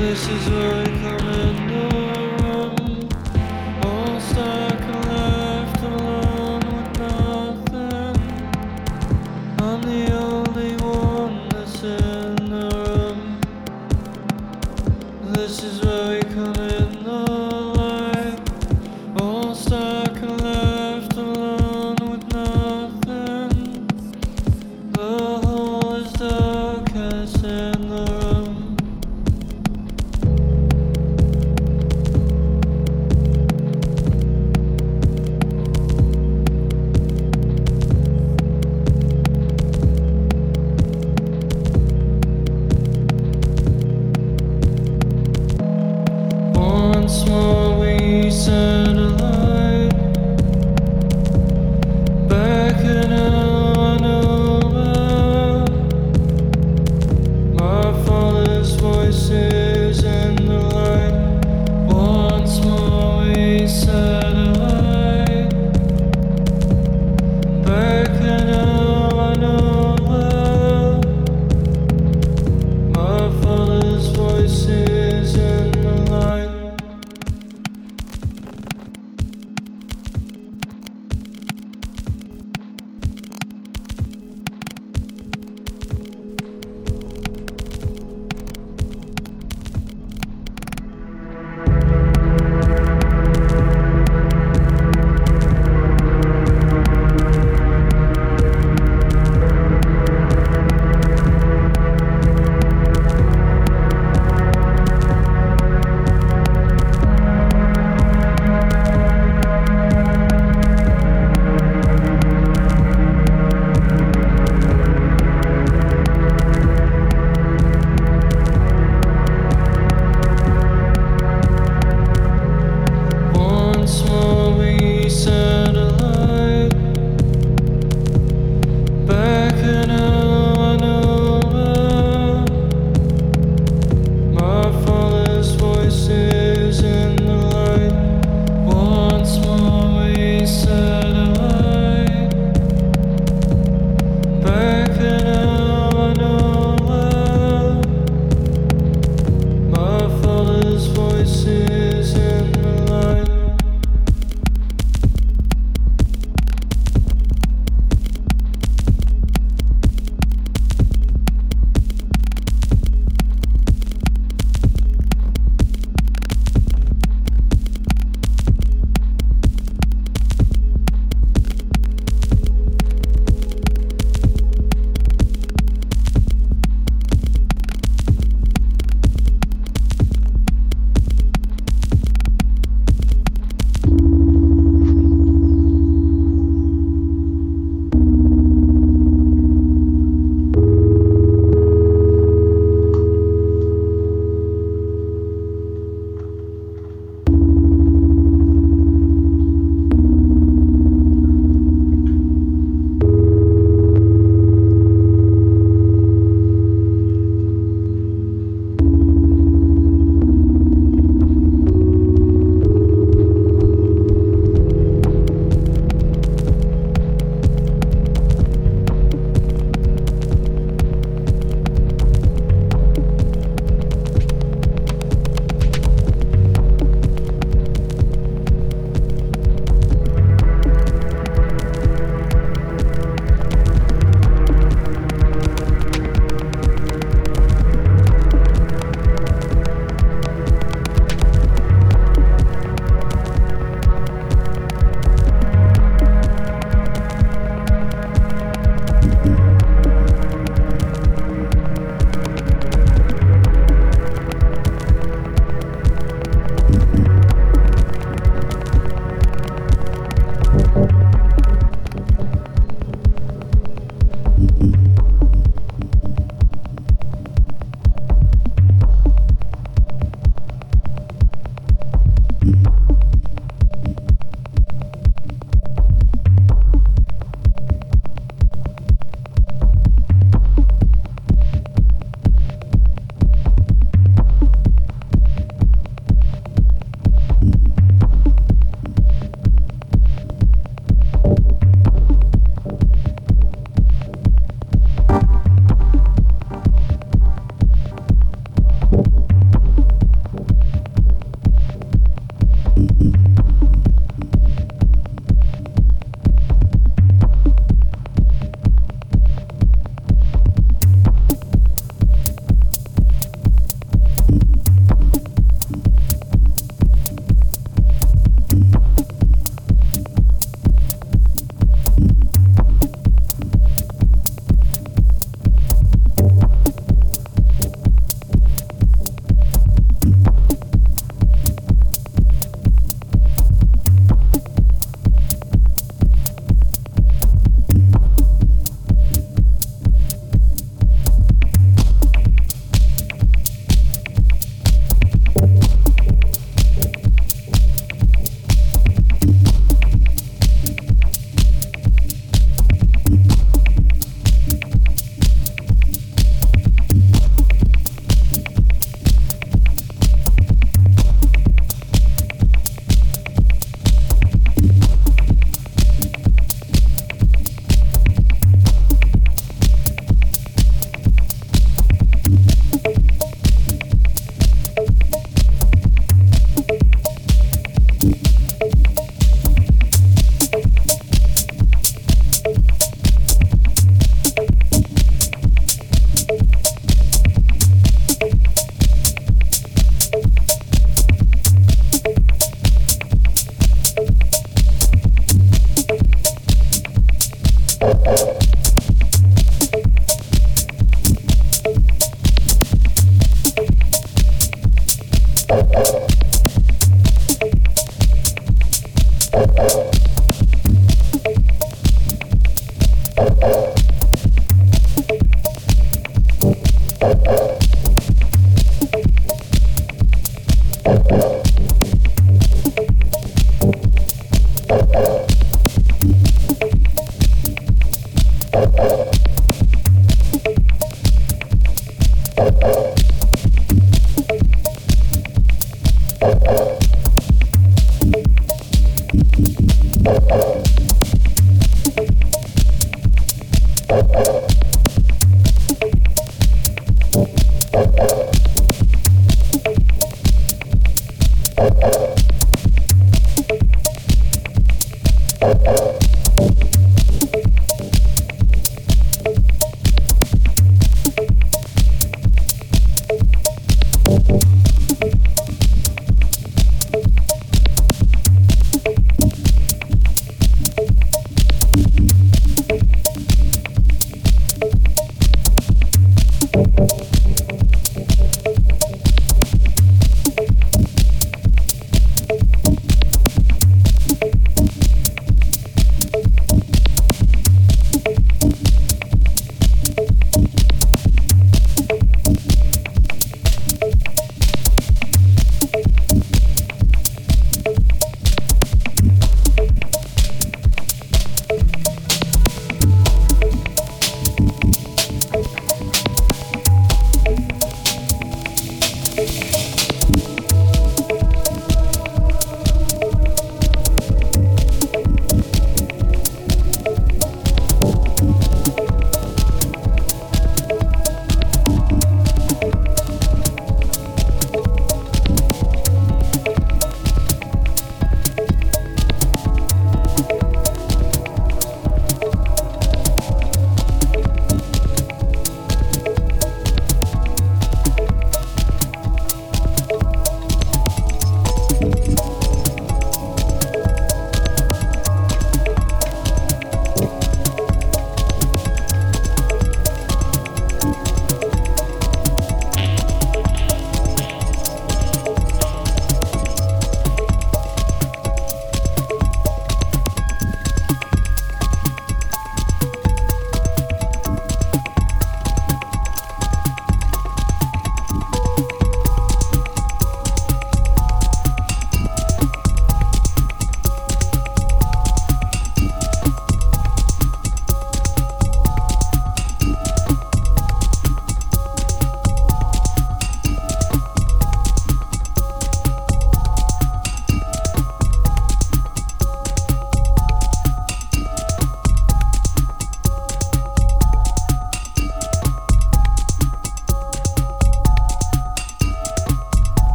this is where I come in.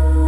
Oh.